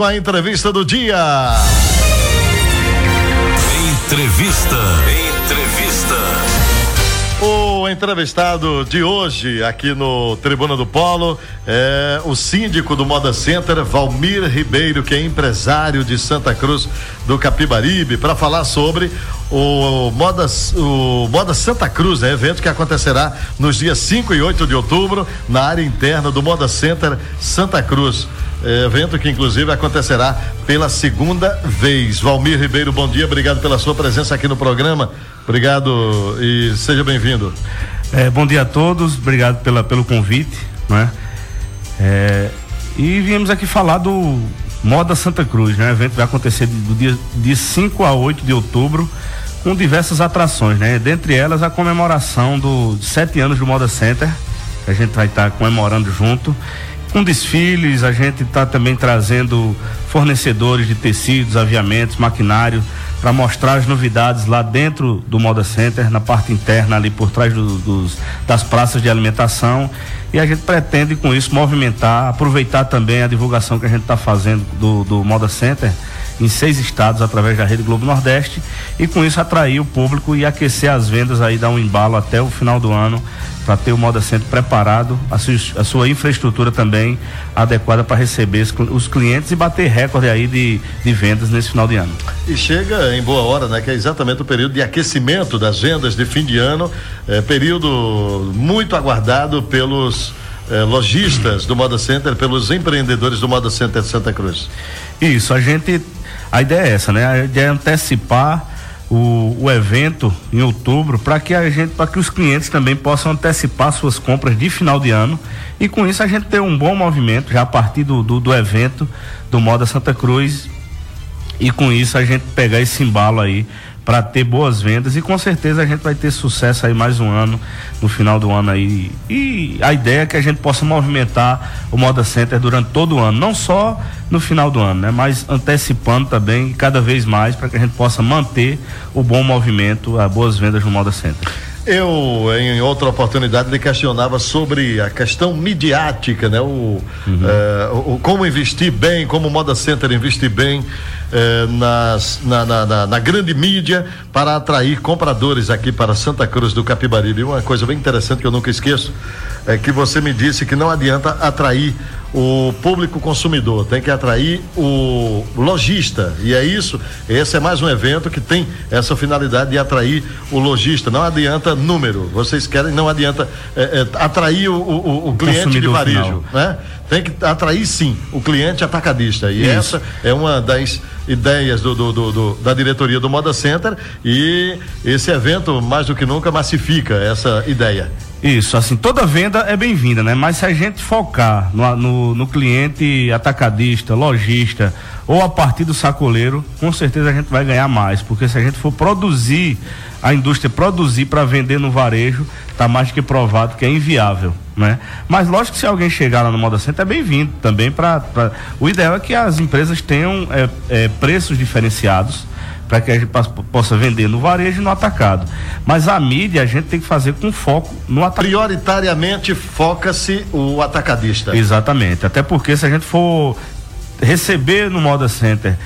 com a entrevista do dia. Entrevista. Entrevista. O entrevistado de hoje aqui no Tribuna do Polo é o síndico do Moda Center, Valmir Ribeiro, que é empresário de Santa Cruz do Capibaribe, para falar sobre o Moda, o Moda Santa Cruz, né? evento que acontecerá nos dias 5 e 8 de outubro na área interna do Moda Center Santa Cruz. É, evento que inclusive acontecerá pela segunda vez. Valmir Ribeiro, bom dia, obrigado pela sua presença aqui no programa. Obrigado e seja bem-vindo. É, bom dia a todos, obrigado pela, pelo convite, né? É, e viemos aqui falar do Moda Santa Cruz, né? O evento vai acontecer do dia de 5 a 8 de outubro, com diversas atrações, né? Dentre elas a comemoração dos sete anos do Moda Center, que a gente vai estar tá comemorando junto com desfiles, a gente está também trazendo fornecedores de tecidos, aviamentos, maquinário, para mostrar as novidades lá dentro do Moda Center, na parte interna, ali por trás do, dos, das praças de alimentação. E a gente pretende com isso movimentar, aproveitar também a divulgação que a gente está fazendo do, do Moda Center em seis estados através da Rede Globo Nordeste e com isso atrair o público e aquecer as vendas aí, dar um embalo até o final do ano para ter o Moda Center preparado, a, su, a sua infraestrutura também adequada para receber os clientes e bater recorde aí de, de vendas nesse final de ano. E chega em boa hora, né? Que é exatamente o período de aquecimento das vendas de fim de ano, é, período muito aguardado pelos eh, lojistas do Moda Center, pelos empreendedores do Moda Center de Santa Cruz. Isso, a gente a ideia é essa, né? A ideia é antecipar o, o evento em outubro para que a gente, para que os clientes também possam antecipar suas compras de final de ano e com isso a gente ter um bom movimento já a partir do, do, do evento do Moda Santa Cruz e com isso a gente pegar esse embalo aí para ter boas vendas e com certeza a gente vai ter sucesso aí mais um ano no final do ano aí e a ideia é que a gente possa movimentar o Moda Center durante todo o ano, não só no final do ano, né, mas antecipando também cada vez mais para que a gente possa manter o bom movimento, as boas vendas no Moda Center. Eu, em outra oportunidade, lhe questionava sobre a questão midiática, né? O, uhum. Eh, o, como investir bem, como o Moda Center investir bem eh, nas, na, na, na, na, grande mídia para atrair compradores aqui para Santa Cruz do Capibaribe. Uma coisa bem interessante que eu nunca esqueço é que você me disse que não adianta atrair o público consumidor, tem que atrair o lojista. E é isso, esse é mais um evento que tem essa finalidade de atrair o lojista. Não adianta número, vocês querem, não adianta é, é, atrair o, o, o cliente de varejo, final. né? Tem que atrair sim o cliente atacadista. E isso. essa é uma das ideias do, do, do, do, da diretoria do Moda Center e esse evento mais do que nunca massifica essa ideia. Isso, assim, toda venda é bem-vinda, né? Mas se a gente focar no, no, no, cliente atacadista, lojista ou a partir do sacoleiro, com certeza a gente vai ganhar mais, porque se a gente for produzir, a indústria produzir para vender no varejo, tá mais que provado que é inviável, né? Mas lógico que se alguém chegar lá no Moda Center é bem-vindo também para o ideal é que as empresas tenham é, é, preços diferenciados para que a gente possa vender no varejo e no atacado. Mas a mídia a gente tem que fazer com foco no atacado. Prioritariamente foca-se o atacadista. Exatamente. Até porque se a gente for receber no Moda Center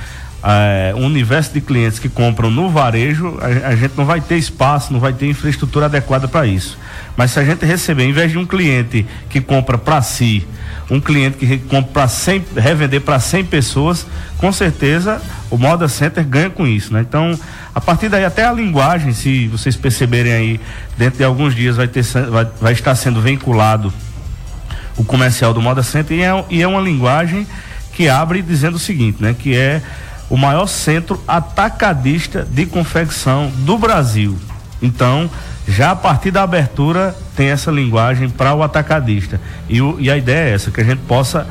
é, um universo de clientes que compram no varejo, a, a, gente não vai ter espaço, não vai ter infraestrutura adequada para isso. Mas se a gente receber, em vez de um cliente que compra para si, um cliente que compra para 100, revender para 100 pessoas, com certeza o Moda Center ganha com isso, né? Então, a partir daí até a linguagem, se vocês perceberem aí, dentro de alguns dias vai ter vai, vai estar sendo vinculado o comercial do Moda Center e é, e é uma linguagem que abre dizendo o seguinte, né? Que é o maior centro atacadista de confecção do Brasil. Então, já a partir da abertura tem essa linguagem para o atacadista. E, o, e a ideia é essa, que a gente possa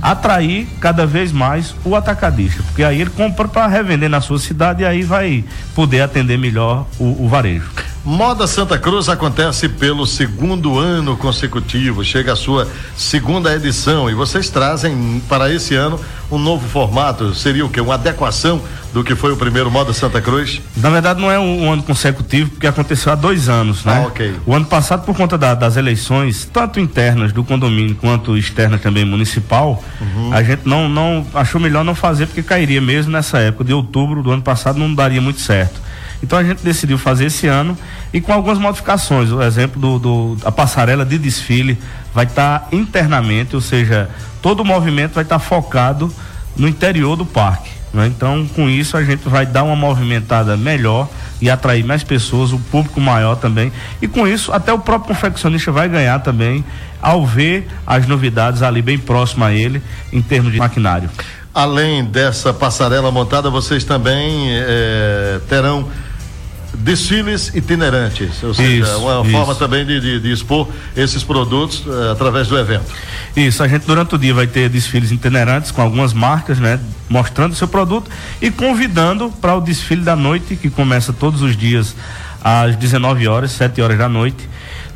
atrair cada vez mais o atacadista, porque aí ele compra para revender na sua cidade e aí vai poder atender melhor o, o varejo. Moda Santa Cruz acontece pelo segundo ano consecutivo, chega a sua segunda edição e vocês trazem para esse ano um novo formato. Seria o que? Uma adequação do que foi o primeiro Moda Santa Cruz? Na verdade, não é um, um ano consecutivo, porque aconteceu há dois anos, né? Ah, ok. O ano passado, por conta da, das eleições, tanto internas do condomínio quanto externas também municipal, uhum. a gente não, não achou melhor não fazer, porque cairia mesmo nessa época de outubro do ano passado, não daria muito certo. Então a gente decidiu fazer esse ano e com algumas modificações. O exemplo do, do a passarela de desfile vai estar tá internamente, ou seja, todo o movimento vai estar tá focado no interior do parque. Né? Então, com isso, a gente vai dar uma movimentada melhor e atrair mais pessoas, o público maior também. E com isso, até o próprio confeccionista vai ganhar também ao ver as novidades ali bem próximo a ele em termos de maquinário. Além dessa passarela montada, vocês também eh, terão desfiles itinerantes, ou seja, isso, uma isso. forma também de, de, de, expor esses produtos uh, através do evento. Isso, a gente durante o dia vai ter desfiles itinerantes com algumas marcas, né, mostrando seu produto e convidando para o desfile da noite, que começa todos os dias às 19 horas, 7 horas da noite.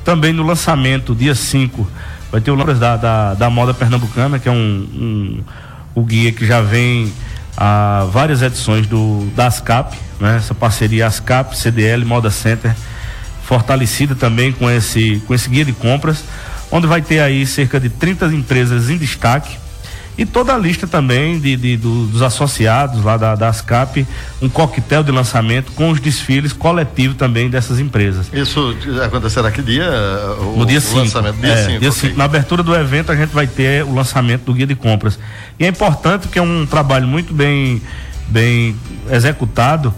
Também no lançamento, dia 5, vai ter o Lombras da, da, da Moda Pernambucana, que é um, um o guia que já vem a várias edições do da ASCAP, né? Essa parceria ASCAP, CDL, Moda Center, fortalecida também com esse com esse guia de compras, onde vai ter aí cerca de 30 empresas em destaque e toda a lista também de, de do, dos associados lá da, da ASCAP, um coquetel de lançamento com os desfiles coletivos também dessas empresas. Isso acontecerá que dia? O, no dia 5. Lançamento dia 5. É, okay. Na abertura do evento a gente vai ter o lançamento do guia de compras. E é importante que é um trabalho muito bem, bem executado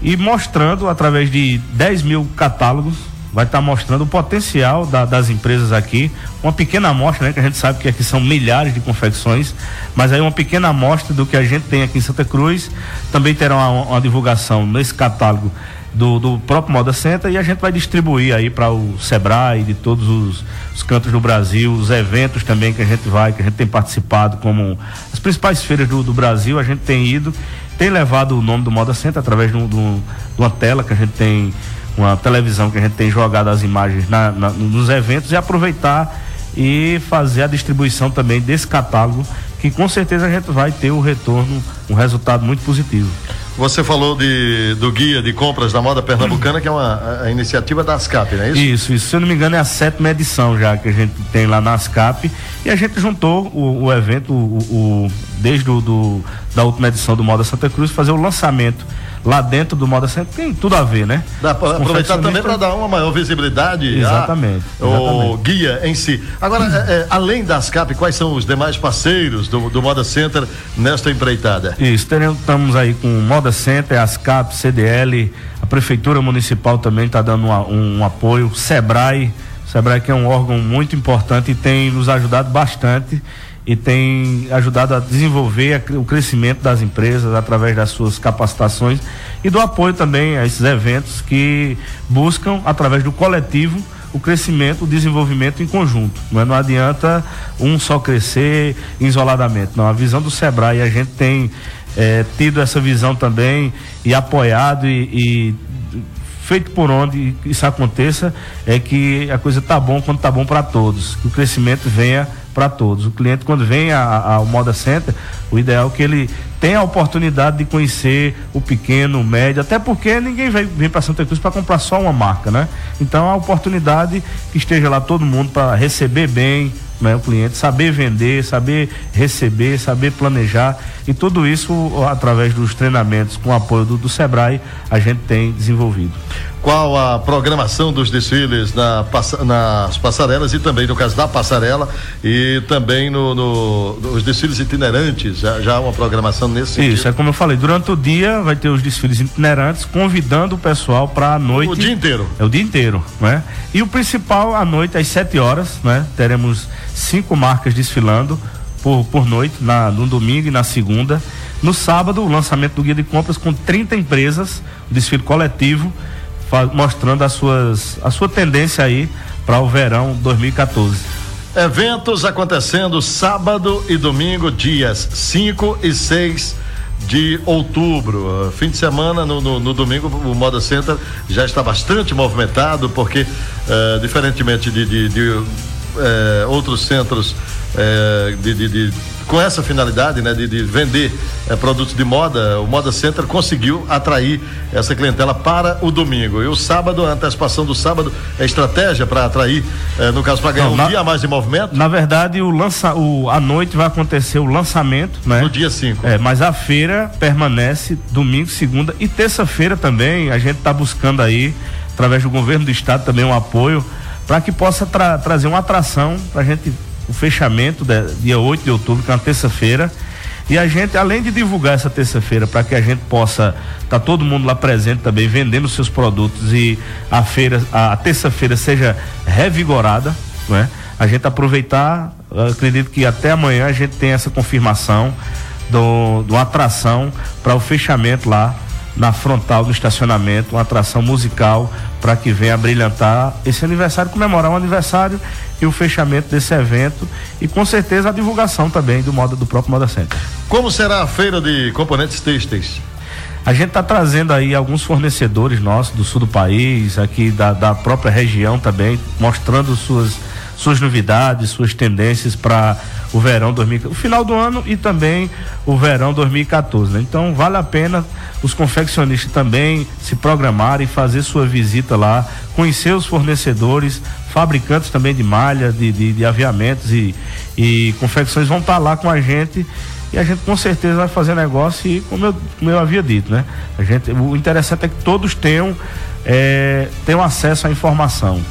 e mostrando através de 10 mil catálogos vai estar tá mostrando o potencial da, das empresas aqui, uma pequena amostra, né, que a gente sabe que aqui são milhares de confecções, mas aí uma pequena amostra do que a gente tem aqui em Santa Cruz, também terá uma, uma divulgação nesse catálogo do, do, próprio Moda Center e a gente vai distribuir aí para o Sebrae de todos os, os, cantos do Brasil, os eventos também que a gente vai, que a gente tem participado, como as principais feiras do, do Brasil, a gente tem ido, tem levado o nome do Moda Center através de, um, de uma tela que a gente tem uma televisão que a gente tem jogado as imagens na, na, nos eventos e aproveitar e fazer a distribuição também desse catálogo, que com certeza a gente vai ter o retorno, um resultado muito positivo. Você falou de, do guia de compras da moda pernambucana, que é uma a, iniciativa da ASCAP, não é isso? Isso, isso. Se eu não me engano, é a sétima edição já que a gente tem lá na ASCAP. E a gente juntou o, o evento, o, o desde o, do, da última edição do Moda Santa Cruz, fazer o lançamento lá dentro do Moda Center tem tudo a ver, né? Dá pra aproveitar também para dar uma maior visibilidade exatamente, a, exatamente. o guia em si. Agora, é, é, além das CAP, quais são os demais parceiros do, do Moda Center nesta empreitada? Isso, teremos, estamos aí com Moda Center, ASCAP, CDL, a Prefeitura Municipal também está dando um, um apoio, SEBRAE, SEBRAE que é um órgão muito importante e tem nos ajudado bastante e tem ajudado a desenvolver o crescimento das empresas através das suas capacitações e do apoio também a esses eventos que buscam, através do coletivo, o crescimento, o desenvolvimento em conjunto. Não, é? não adianta um só crescer isoladamente. Não, a visão do Sebrae, a gente tem é, tido essa visão também e apoiado e, e feito por onde isso aconteça, é que a coisa tá bom quando tá bom para todos, que o crescimento venha para todos. O cliente, quando vem ao Moda Center, o ideal é que ele tenha a oportunidade de conhecer o pequeno, o médio, até porque ninguém vem, para Santa Cruz para comprar só uma marca, né? Então a oportunidade que esteja lá todo mundo para receber bem, né, o cliente, saber vender, saber receber, saber planejar e tudo isso através dos treinamentos com apoio do, do Sebrae a gente tem desenvolvido. Qual a programação dos desfiles na, nas passarelas e também no caso da passarela e também no, no nos desfiles itinerantes? Já, já uma programação nesse sentido? Isso, é como eu falei, durante o dia vai ter os desfiles itinerantes, convidando o pessoal para a noite. O dia inteiro. É o dia inteiro, né? E o principal, à noite, às 7 horas, né? Teremos cinco marcas desfilando por, por noite, na, no domingo e na segunda. No sábado, o lançamento do guia de compras com 30 empresas, desfile coletivo, mostrando as suas, a sua tendência aí para o verão 2014. Eventos acontecendo sábado e domingo, dias 5 e 6 de outubro. Fim de semana, no, no, no, domingo, o Moda Center já está bastante movimentado, porque, uh, diferentemente de, de, de uh, outros centros uh, de, de com essa finalidade, né, de, de vender eh, produtos de moda, o Moda Center conseguiu atrair essa clientela para o domingo. E o sábado, a antecipação do sábado é estratégia para atrair, eh, no caso, para ganhar Não, um na, dia a mais de movimento? Na verdade, o lança, o, à noite vai acontecer o lançamento, né? No dia 5. É, mas a feira permanece domingo, segunda e terça-feira também. A gente está buscando aí, através do governo do estado, também um apoio para que possa tra trazer uma atração para a gente o fechamento de, dia 8 de outubro, que é uma terça-feira. E a gente, além de divulgar essa terça-feira para que a gente possa estar tá todo mundo lá presente também, vendendo seus produtos e a feira, a, terça-feira seja revigorada, né? A gente aproveitar, acredito que até amanhã a gente tem essa confirmação do, uma atração para o fechamento lá na frontal do estacionamento, uma atração musical para que venha brilhantar esse aniversário, comemorar um aniversário e o fechamento desse evento e com certeza a divulgação também do modo do próprio Moda Center. Como será a feira de componentes têxteis? A gente está trazendo aí alguns fornecedores nossos do sul do país, aqui da, da própria região também, mostrando suas suas novidades, suas tendências para o verão 2000, o final do ano e também o verão 2014. Né? Então vale a pena os confeccionistas também se programarem, fazer sua visita lá, conhecer os fornecedores, fabricantes também de malha, de, de, de aviamentos e, e confecções vão estar tá lá com a gente e a gente com certeza vai fazer negócio e como eu, como eu havia dito, né? A gente, o interessante é que todos tenham, é, tenham acesso à informação.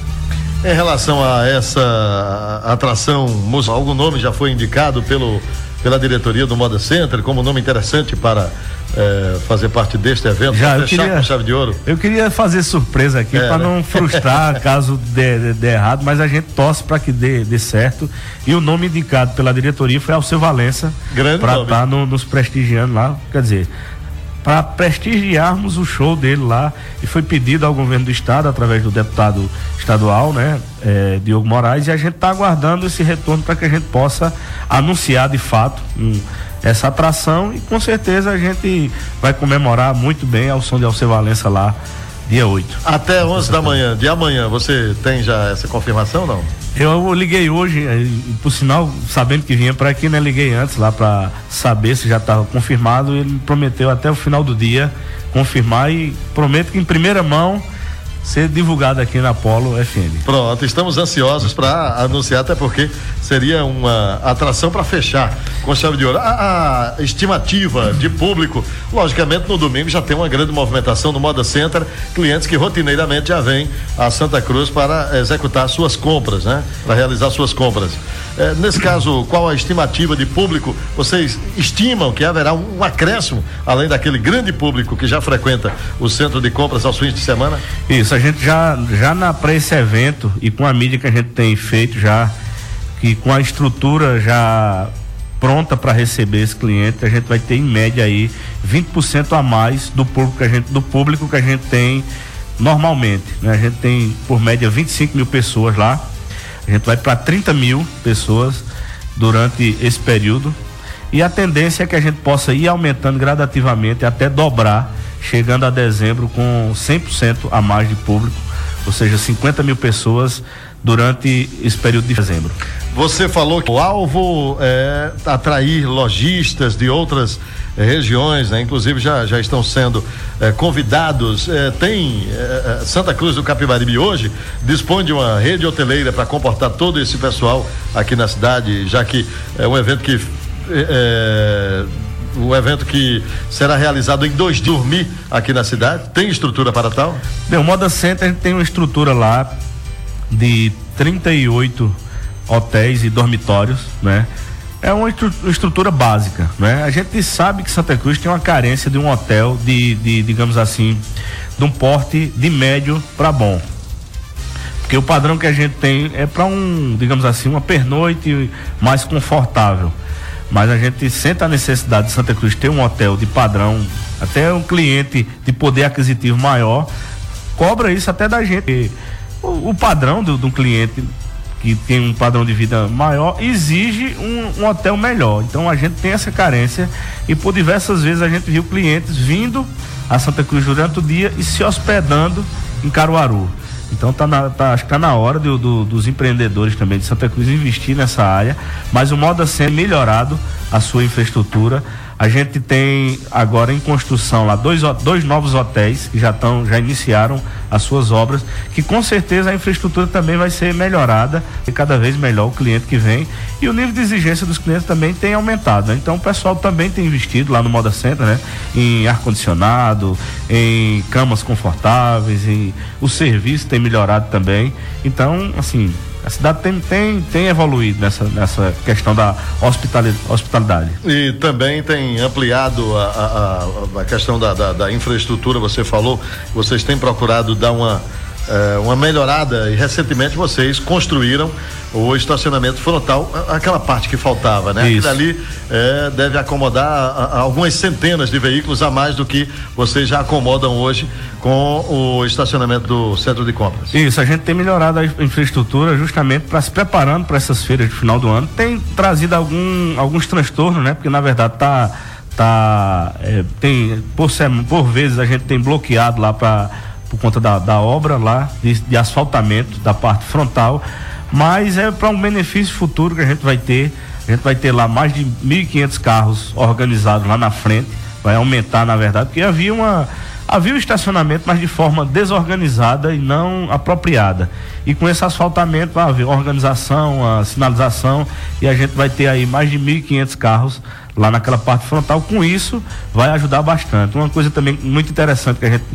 Em relação a essa atração musical, algum nome já foi indicado pelo, pela diretoria do Moda Center como nome interessante para é, fazer parte deste evento? Já, eu queria, chave de ouro? Eu queria fazer surpresa aqui é, para né? não frustrar caso dê, dê, errado, mas a gente torce para que dê, dê certo. E o nome indicado pela diretoria foi Alceu Valença para estar tá no, nos prestigiando lá. Quer dizer, para prestigiarmos o show dele lá. E foi pedido ao governo do estado através do deputado estadual, né, é, Diogo Moraes e a gente está aguardando esse retorno para que a gente possa anunciar de fato um, essa atração. E com certeza a gente vai comemorar muito bem ao som de Alceu Valença lá dia 8. Até 11 da manhã, de amanhã, você tem já essa confirmação não? Eu liguei hoje, eh, por sinal, sabendo que vinha para aqui, né? Liguei antes lá para saber se já estava confirmado. Ele me prometeu até o final do dia confirmar e prometo que em primeira mão ser divulgado aqui na Polo FM. Pronto, estamos ansiosos para anunciar, até porque seria uma atração para fechar com chave de ouro. A, a, estimativa de público, logicamente no domingo já tem uma grande movimentação no Moda Center, clientes que rotineiramente já vêm a Santa Cruz para executar suas compras, né? Para realizar suas compras. É, nesse caso, qual a estimativa de público? Vocês estimam que haverá um acréscimo, além daquele grande público que já frequenta o centro de compras aos fins de semana? Isso, a gente já, já na, para esse evento e com a mídia que a gente tem feito já, que com a estrutura já pronta para receber esse cliente, a gente vai ter em média aí 20% a mais do público que a gente, do público que a gente tem normalmente. Né? A gente tem por média 25 mil pessoas lá a gente vai para 30 mil pessoas durante esse período e a tendência é que a gente possa ir aumentando gradativamente até dobrar, chegando a dezembro com 100% a mais de público, ou seja, 50 mil pessoas durante esse período de dezembro. Você falou que o alvo é atrair lojistas de outras eh, regiões, né? inclusive já, já estão sendo eh, convidados. Eh, tem Santa Cruz do Capibaribe hoje dispõe de uma rede hoteleira para comportar todo esse pessoal aqui na cidade, já que é um evento que um evento que será realizado em dois dias dormir aqui na cidade. Tem estrutura para tal? Bem, o Moda Center tem uma estrutura lá de 38 hotéis e dormitórios, né? É uma estrutura básica, né? A gente sabe que Santa Cruz tem uma carência de um hotel de, de digamos assim, de um porte de médio para bom. Porque o padrão que a gente tem é para um, digamos assim, uma pernoite mais confortável. Mas a gente sente a necessidade de Santa Cruz ter um hotel de padrão, até um cliente de poder aquisitivo maior, cobra isso até da gente. O, o padrão do, do cliente que tem um padrão de vida maior, exige um, um, hotel melhor. Então a gente tem essa carência e por diversas vezes a gente viu clientes vindo a Santa Cruz durante o dia e se hospedando em Caruaru. Então tá, na, tá acho que tá na hora do, do, dos empreendedores também de Santa Cruz investir nessa área, mas o modo a ser melhorado a sua infraestrutura a gente tem agora em construção lá dois, dois novos hotéis que já estão, já iniciaram as suas obras, que com certeza a infraestrutura também vai ser melhorada e cada vez melhor o cliente que vem. E o nível de exigência dos clientes também tem aumentado. Né? Então o pessoal também tem investido lá no Moda Center, né? Em ar-condicionado, em camas confortáveis, em o serviço tem melhorado também. Então, assim, a cidade tem, tem, tem evoluído nessa, nessa questão da hospitalidade. E também tem ampliado a, a, a questão da, da, da infraestrutura, você falou, vocês têm procurado dar uma é, uma melhorada e recentemente vocês construíram o estacionamento frontal, aquela parte que faltava, né? Isso. ali é, deve acomodar a, a algumas centenas de veículos a mais do que vocês já acomodam hoje com o estacionamento do centro de compras. Isso, a gente tem melhorado a infraestrutura justamente para se preparando para essas feiras de final do ano. Tem trazido algum, alguns transtornos, né? Porque na verdade tá tá é, tem por, por vezes a gente tem bloqueado lá para por conta da, da obra lá de, de asfaltamento da parte frontal, mas é para um benefício futuro que a gente vai ter. A gente vai ter lá mais de 1.500 carros organizados lá na frente, vai aumentar na verdade, porque havia uma havia o estacionamento, mas de forma desorganizada e não apropriada. E com esse asfaltamento vai haver organização, a sinalização e a gente vai ter aí mais de 1.500 carros lá naquela parte frontal. Com isso, vai ajudar bastante. Uma coisa também muito interessante que a gente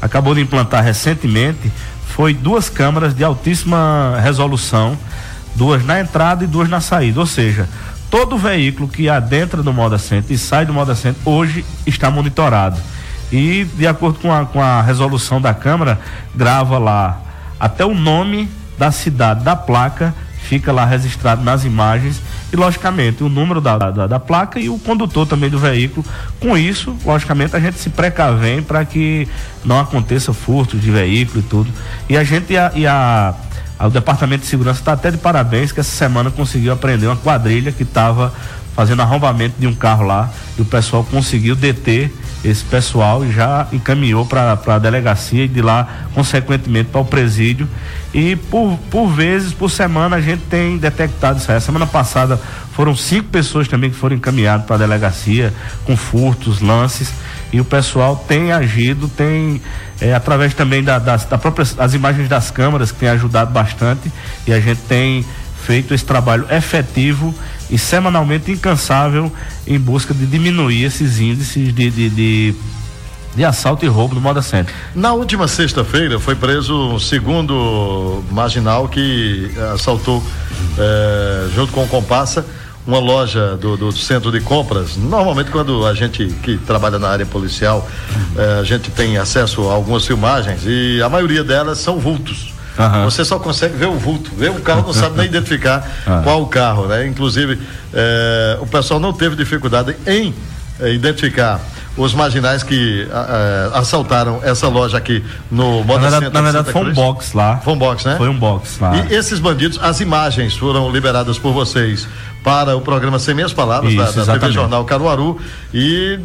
acabou de implantar recentemente foi duas câmaras de altíssima resolução, duas na entrada e duas na saída. Ou seja, todo veículo que adentra do Moda Center e sai do Moda Center hoje está monitorado. E de acordo com a, com a resolução da Câmara, grava lá até o nome da cidade, da placa, fica lá registrado nas imagens e, logicamente, o número da, da, da, placa e o condutor também do veículo. Com isso, logicamente, a gente se precavém para que não aconteça furtos de veículo e tudo. E a gente e a, e a o Departamento de Segurança está até de parabéns que essa semana conseguiu apreender uma quadrilha que estava fazendo arrombamento de um carro lá e o pessoal conseguiu deter esse pessoal e já encaminhou para a delegacia e de lá, consequentemente, para o presídio. E por, por vezes, por semana, a gente tem detectado isso aí. Semana passada foram cinco pessoas também que foram encaminhadas para a delegacia com furtos, lances. E o pessoal tem agido, tem, é, através também da, das da próprias, as imagens das câmeras, que tem ajudado bastante. E a gente tem feito esse trabalho efetivo e semanalmente incansável em busca de diminuir esses índices de, de, de de assalto e roubo no Moda Center. Na última sexta-feira foi preso um segundo marginal que assaltou eh, junto com o comparsa uma loja do, do, centro de compras. Normalmente quando a gente que trabalha na área policial, eh, a gente tem acesso a algumas filmagens e a maioria delas são vultos. Uhum. Você só consegue ver o vulto, ver o carro, não sabe nem identificar uhum. qual o carro, né? Inclusive, eh, o pessoal não teve dificuldade em eh, identificar os marginais que eh, assaltaram essa loja aqui no Moda Na verdade, na verdade foi um box lá. Foi um box, né? Foi um box lá. E esses bandidos, as imagens foram liberadas por vocês para o programa Sem Minhas Palavras, Isso, da, da TV Jornal Caruaru. E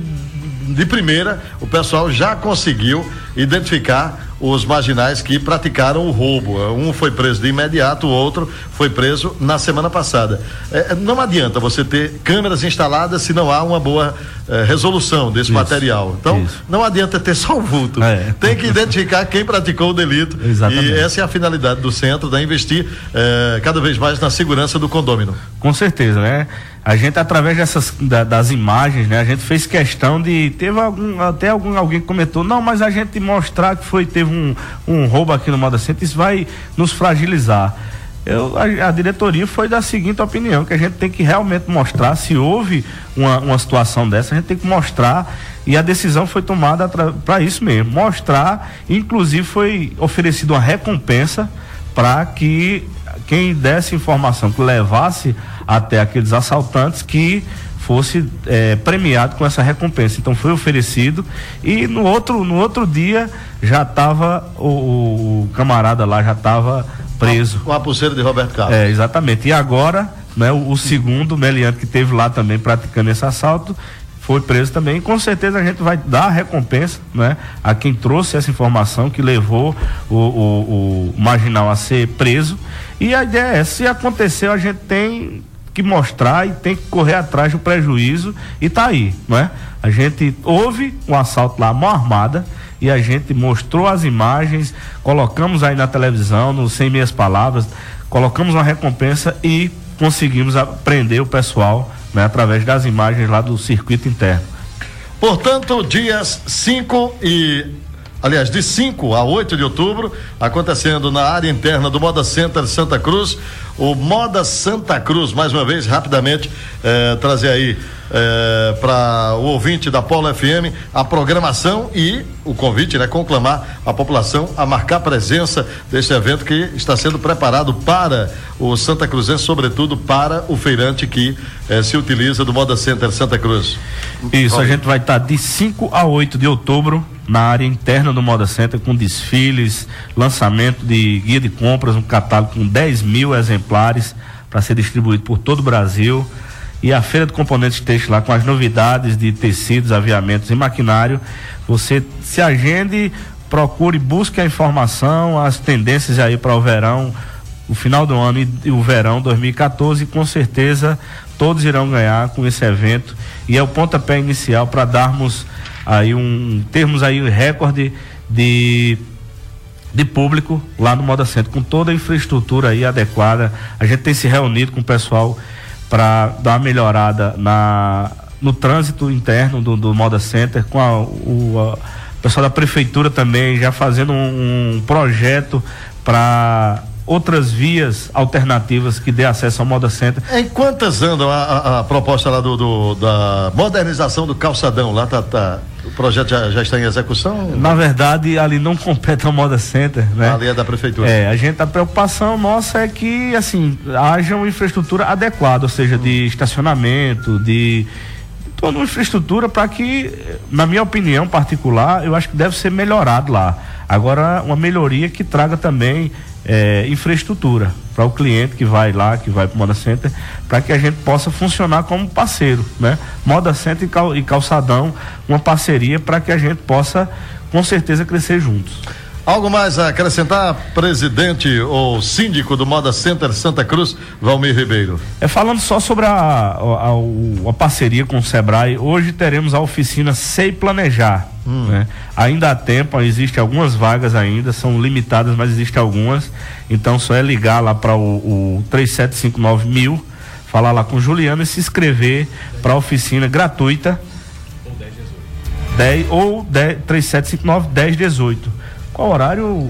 de primeira, o pessoal já conseguiu identificar os marginais que praticaram o roubo. Um foi preso de imediato, o outro foi preso na semana passada. É, não adianta você ter câmeras instaladas se não há uma boa é, resolução desse isso, material. Então, isso. não adianta ter só o vulto. É. Tem que identificar quem praticou o delito. Exatamente. E essa é a finalidade do centro, da investir é, cada vez mais na segurança do condômino. Com certeza, né? A gente, através dessas da, das imagens, né? A gente fez questão de. Teve algum, até algum, alguém comentou, não, mas a gente mostrar que foi, teve um, um roubo aqui no Moda Center, isso vai nos fragilizar. Eu, a, a, diretoria foi da seguinte opinião, que a gente tem que realmente mostrar, se houve uma, uma situação dessa, a gente tem que mostrar, e a decisão foi tomada para isso mesmo, mostrar, inclusive foi oferecida uma recompensa para que quem desse informação, que levasse até aqueles assaltantes, que fosse é, premiado com essa recompensa. Então foi oferecido e no outro, no outro dia já estava o, o, camarada lá já estava preso. Com a pulseira de Roberto Carlos. É, exatamente. E agora, né, o, o segundo meliante que teve lá também praticando esse assalto foi preso também. E com certeza a gente vai dar a recompensa, né, a quem trouxe essa informação que levou o, o, o marginal a ser preso. E a ideia é, se aconteceu, a gente tem que mostrar e tem que correr atrás do prejuízo e tá aí, não é? A gente houve um assalto lá, mão armada, e a gente mostrou as imagens, colocamos aí na televisão, no Sem Meias Palavras, colocamos uma recompensa e conseguimos prender o pessoal né, através das imagens lá do circuito interno. Portanto, dias 5 e aliás, de 5 a 8 de outubro, acontecendo na área interna do Moda Center Santa Cruz. O Moda Santa Cruz, mais uma vez, rapidamente, eh, trazer aí eh, para o ouvinte da Polo FM a programação e o convite, né? Conclamar a população a marcar presença deste evento que está sendo preparado para o Santa Cruzense, sobretudo para o feirante que eh, se utiliza do Moda Center Santa Cruz. Isso, a gente vai estar de 5 a 8 de outubro na área interna do Moda Center com desfiles, lançamento de guia de compras, um catálogo com 10 mil exemplares para ser distribuído por todo o Brasil. E a feira de componentes têxteis lá com as novidades de tecidos, aviamentos e maquinário. Você se agende, procure, busque a informação, as tendências aí para o verão, o final do ano e, e o verão 2014. Com certeza todos irão ganhar com esse evento. E é o pontapé inicial para darmos aí um termos aí um recorde de de público lá no Moda Centro, com toda a infraestrutura aí adequada. A gente tem se reunido com o pessoal para dar uma melhorada na, no trânsito interno do, do Moda Center, com a, o a, pessoal da prefeitura também já fazendo um, um projeto para outras vias alternativas que dê acesso ao Moda Center. Em quantas andam a, a, a proposta lá do, do, da modernização do calçadão? Lá tá, tá o projeto já, já, está em execução? Na verdade, ali não compete ao Moda Center, né? Ali é da prefeitura. É, a gente, a preocupação nossa é que, assim, haja uma infraestrutura adequada, ou seja, de estacionamento, de toda uma infraestrutura para que, na minha opinião particular, eu acho que deve ser melhorado lá. Agora, uma melhoria que traga também é, infraestrutura para o cliente que vai lá, que vai para o Moda Center, para que a gente possa funcionar como parceiro, né? Moda Center e Calçadão, uma parceria para que a gente possa, com certeza, crescer juntos. Algo mais a acrescentar, presidente ou síndico do Moda Center Santa Cruz, Valmir Ribeiro? É falando só sobre a, a, a, a parceria com o Sebrae, hoje teremos a oficina Sei Planejar. Hum. Né? Ainda há tempo, existem algumas vagas ainda, são limitadas, mas existem algumas. Então só é ligar lá para o, o 3759 mil, falar lá com o Juliano e se inscrever para a oficina gratuita. Ou 1018. 10, ou 10, 3759 1018 qual horário?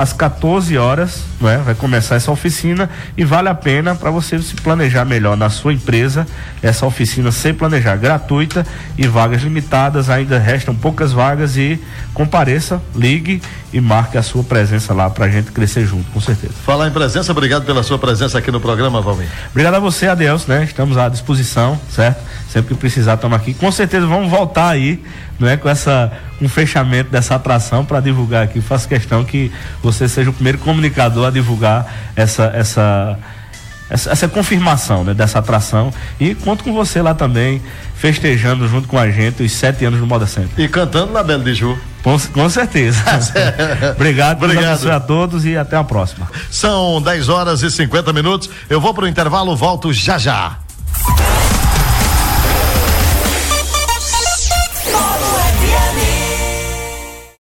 Às 14 horas, né? Vai começar essa oficina e vale a pena para você se planejar melhor na sua empresa. Essa oficina sem planejar, gratuita e vagas limitadas. Ainda restam poucas vagas e compareça, ligue e marque a sua presença lá para a gente crescer junto, com certeza. Falar em presença, obrigado pela sua presença aqui no programa, Valmir. Obrigado a você, Adeus, né? Estamos à disposição, certo? Sempre que precisar, estamos aqui. Com certeza vamos voltar aí não é com essa um fechamento dessa atração para divulgar aqui. Faço questão que você seja o primeiro comunicador a divulgar essa essa essa, essa confirmação né, dessa atração e conto com você lá também festejando junto com a gente os sete anos do Moda Center. E cantando na Bela de Ju. Com, com certeza. Obrigado, Obrigado. a todos e até a próxima. São 10 horas e 50 minutos. Eu vou para o intervalo, volto já já.